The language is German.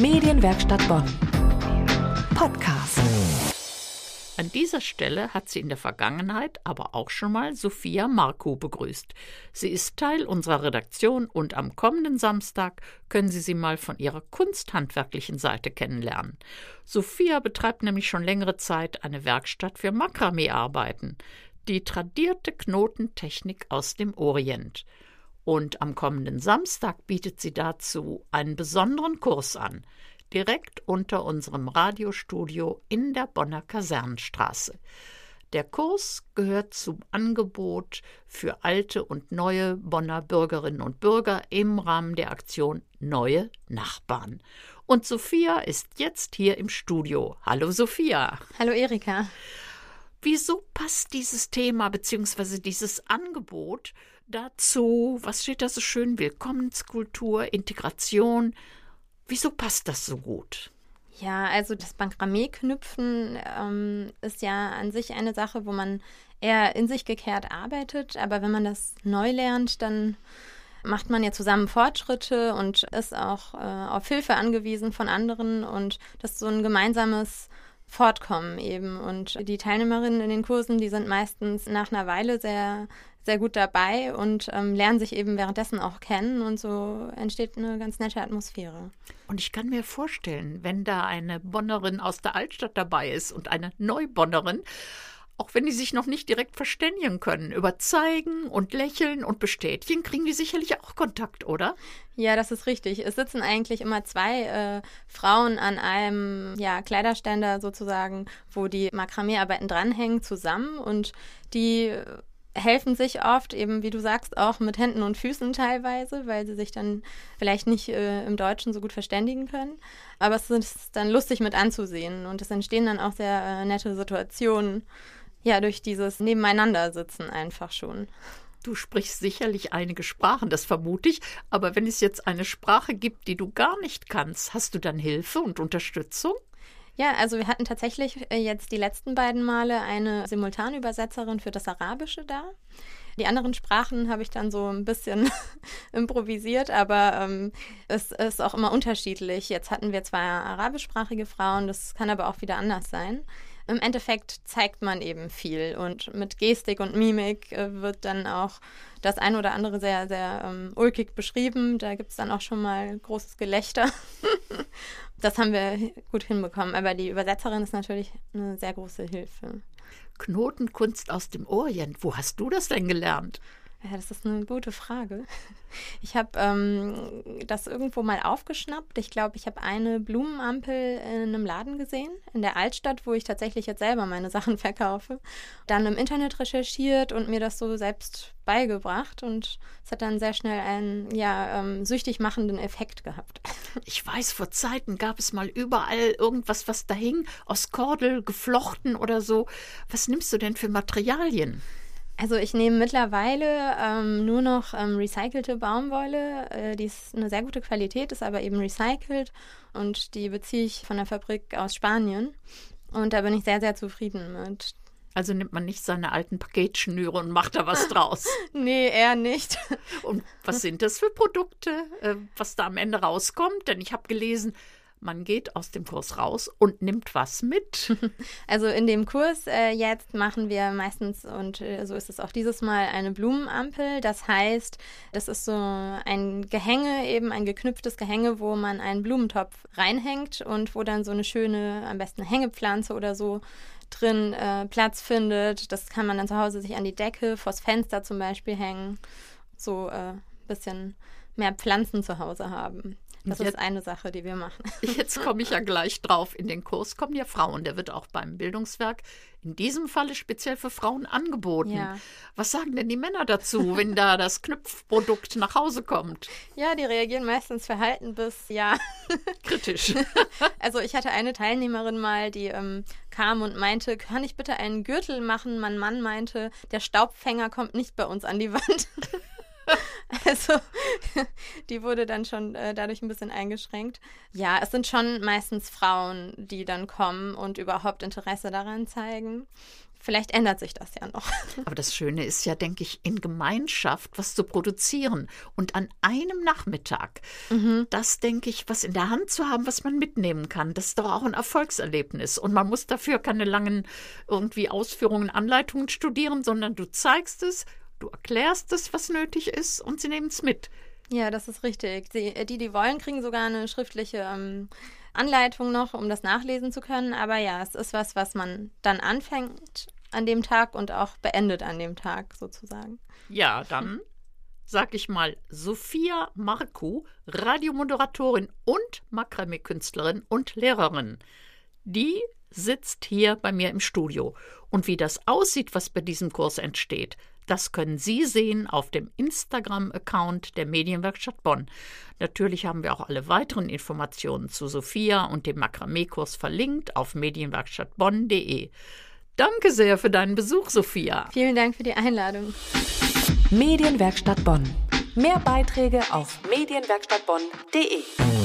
Medienwerkstatt Bonn. Podcast. An dieser Stelle hat sie in der Vergangenheit aber auch schon mal Sophia Marco begrüßt. Sie ist Teil unserer Redaktion und am kommenden Samstag können Sie sie mal von ihrer kunsthandwerklichen Seite kennenlernen. Sophia betreibt nämlich schon längere Zeit eine Werkstatt für Makramee-Arbeiten, die tradierte Knotentechnik aus dem Orient. Und am kommenden Samstag bietet sie dazu einen besonderen Kurs an, direkt unter unserem Radiostudio in der Bonner Kasernenstraße. Der Kurs gehört zum Angebot für alte und neue Bonner Bürgerinnen und Bürger im Rahmen der Aktion Neue Nachbarn. Und Sophia ist jetzt hier im Studio. Hallo Sophia. Hallo Erika. Wieso passt dieses Thema bzw. dieses Angebot dazu, was steht da so schön, Willkommenskultur, Integration? Wieso passt das so gut? Ja, also das Bankramee-Knüpfen ähm, ist ja an sich eine Sache, wo man eher in sich gekehrt arbeitet, aber wenn man das neu lernt, dann macht man ja zusammen Fortschritte und ist auch äh, auf Hilfe angewiesen von anderen und das ist so ein gemeinsames Fortkommen eben. Und die Teilnehmerinnen in den Kursen, die sind meistens nach einer Weile sehr, sehr gut dabei und ähm, lernen sich eben währenddessen auch kennen und so entsteht eine ganz nette Atmosphäre. Und ich kann mir vorstellen, wenn da eine Bonnerin aus der Altstadt dabei ist und eine Neubonnerin, auch wenn die sich noch nicht direkt verständigen können, über Zeigen und Lächeln und Bestätigen kriegen die sicherlich auch Kontakt, oder? Ja, das ist richtig. Es sitzen eigentlich immer zwei äh, Frauen an einem ja, Kleiderständer sozusagen, wo die Makramee-Arbeiten dranhängen, zusammen und die helfen sich oft, eben wie du sagst, auch mit Händen und Füßen teilweise, weil sie sich dann vielleicht nicht äh, im Deutschen so gut verständigen können. Aber es ist dann lustig mit anzusehen und es entstehen dann auch sehr äh, nette Situationen ja, durch dieses Nebeneinandersitzen einfach schon. Du sprichst sicherlich einige Sprachen, das vermute ich, aber wenn es jetzt eine Sprache gibt, die du gar nicht kannst, hast du dann Hilfe und Unterstützung? Ja, also wir hatten tatsächlich äh, jetzt die letzten beiden Male eine Simultanübersetzerin für das Arabische da. Die anderen Sprachen habe ich dann so ein bisschen improvisiert, aber ähm, es ist auch immer unterschiedlich. Jetzt hatten wir zwei arabischsprachige Frauen, das kann aber auch wieder anders sein im Endeffekt zeigt man eben viel und mit Gestik und Mimik äh, wird dann auch das ein oder andere sehr, sehr ähm, ulkig beschrieben. Da gibt es dann auch schon mal großes Gelächter. das haben wir gut hinbekommen, aber die Übersetzerin ist natürlich eine sehr große Hilfe. Knotenkunst aus dem Orient, wo hast du das denn gelernt? Ja, das ist eine gute Frage. Ich habe ähm, das irgendwo mal aufgeschnappt. Ich glaube, ich habe eine Blumenampel in einem Laden gesehen, in der Altstadt, wo ich tatsächlich jetzt selber meine Sachen verkaufe. Dann im Internet recherchiert und mir das so selbst beigebracht. Und es hat dann sehr schnell einen ja, ähm, süchtig machenden Effekt gehabt. Ich weiß, vor Zeiten gab es mal überall irgendwas, was da hing, aus Kordel geflochten oder so. Was nimmst du denn für Materialien? Also ich nehme mittlerweile ähm, nur noch ähm, recycelte Baumwolle. Äh, die ist eine sehr gute Qualität, ist aber eben recycelt und die beziehe ich von der Fabrik aus Spanien. Und da bin ich sehr, sehr zufrieden mit. Also nimmt man nicht seine alten Paketschnüre und macht da was draus. nee, eher nicht. Und was sind das für Produkte, äh, was da am Ende rauskommt? Denn ich habe gelesen, man geht aus dem Kurs raus und nimmt was mit. Also in dem Kurs äh, jetzt machen wir meistens, und äh, so ist es auch dieses Mal, eine Blumenampel. Das heißt, das ist so ein Gehänge, eben ein geknüpftes Gehänge, wo man einen Blumentopf reinhängt und wo dann so eine schöne, am besten Hängepflanze oder so drin äh, Platz findet. Das kann man dann zu Hause sich an die Decke, vors Fenster zum Beispiel hängen. So ein äh, bisschen mehr Pflanzen zu Hause haben. Das jetzt, ist eine Sache, die wir machen. Jetzt komme ich ja gleich drauf. In den Kurs kommen ja Frauen. Der wird auch beim Bildungswerk in diesem Falle speziell für Frauen angeboten. Ja. Was sagen denn die Männer dazu, wenn da das Knüpfprodukt nach Hause kommt? Ja, die reagieren meistens verhalten bis ja. Kritisch. Also ich hatte eine Teilnehmerin mal, die ähm, kam und meinte, kann ich bitte einen Gürtel machen? Mein Mann meinte, der Staubfänger kommt nicht bei uns an die Wand. Also die wurde dann schon äh, dadurch ein bisschen eingeschränkt. Ja, es sind schon meistens Frauen, die dann kommen und überhaupt Interesse daran zeigen. vielleicht ändert sich das ja noch. Aber das Schöne ist ja, denke ich, in Gemeinschaft was zu produzieren und an einem Nachmittag, mhm. das denke ich, was in der Hand zu haben, was man mitnehmen kann, das ist doch auch ein Erfolgserlebnis. Und man muss dafür keine langen irgendwie Ausführungen, Anleitungen studieren, sondern du zeigst es, du erklärst es, was nötig ist und sie nehmen es mit. Ja, das ist richtig. Die, die, die wollen, kriegen sogar eine schriftliche ähm, Anleitung noch, um das nachlesen zu können. Aber ja, es ist was, was man dann anfängt an dem Tag und auch beendet an dem Tag sozusagen. Ja, dann sag ich mal Sophia Marku, Radiomoderatorin und Makramee-Künstlerin und Lehrerin. Die sitzt hier bei mir im Studio. Und wie das aussieht, was bei diesem Kurs entsteht, das können Sie sehen auf dem Instagram-Account der Medienwerkstatt Bonn. Natürlich haben wir auch alle weiteren Informationen zu Sophia und dem Makramee-Kurs verlinkt auf medienwerkstattbonn.de. Danke sehr für deinen Besuch, Sophia. Vielen Dank für die Einladung. Medienwerkstatt Bonn. Mehr Beiträge auf medienwerkstattbonn.de.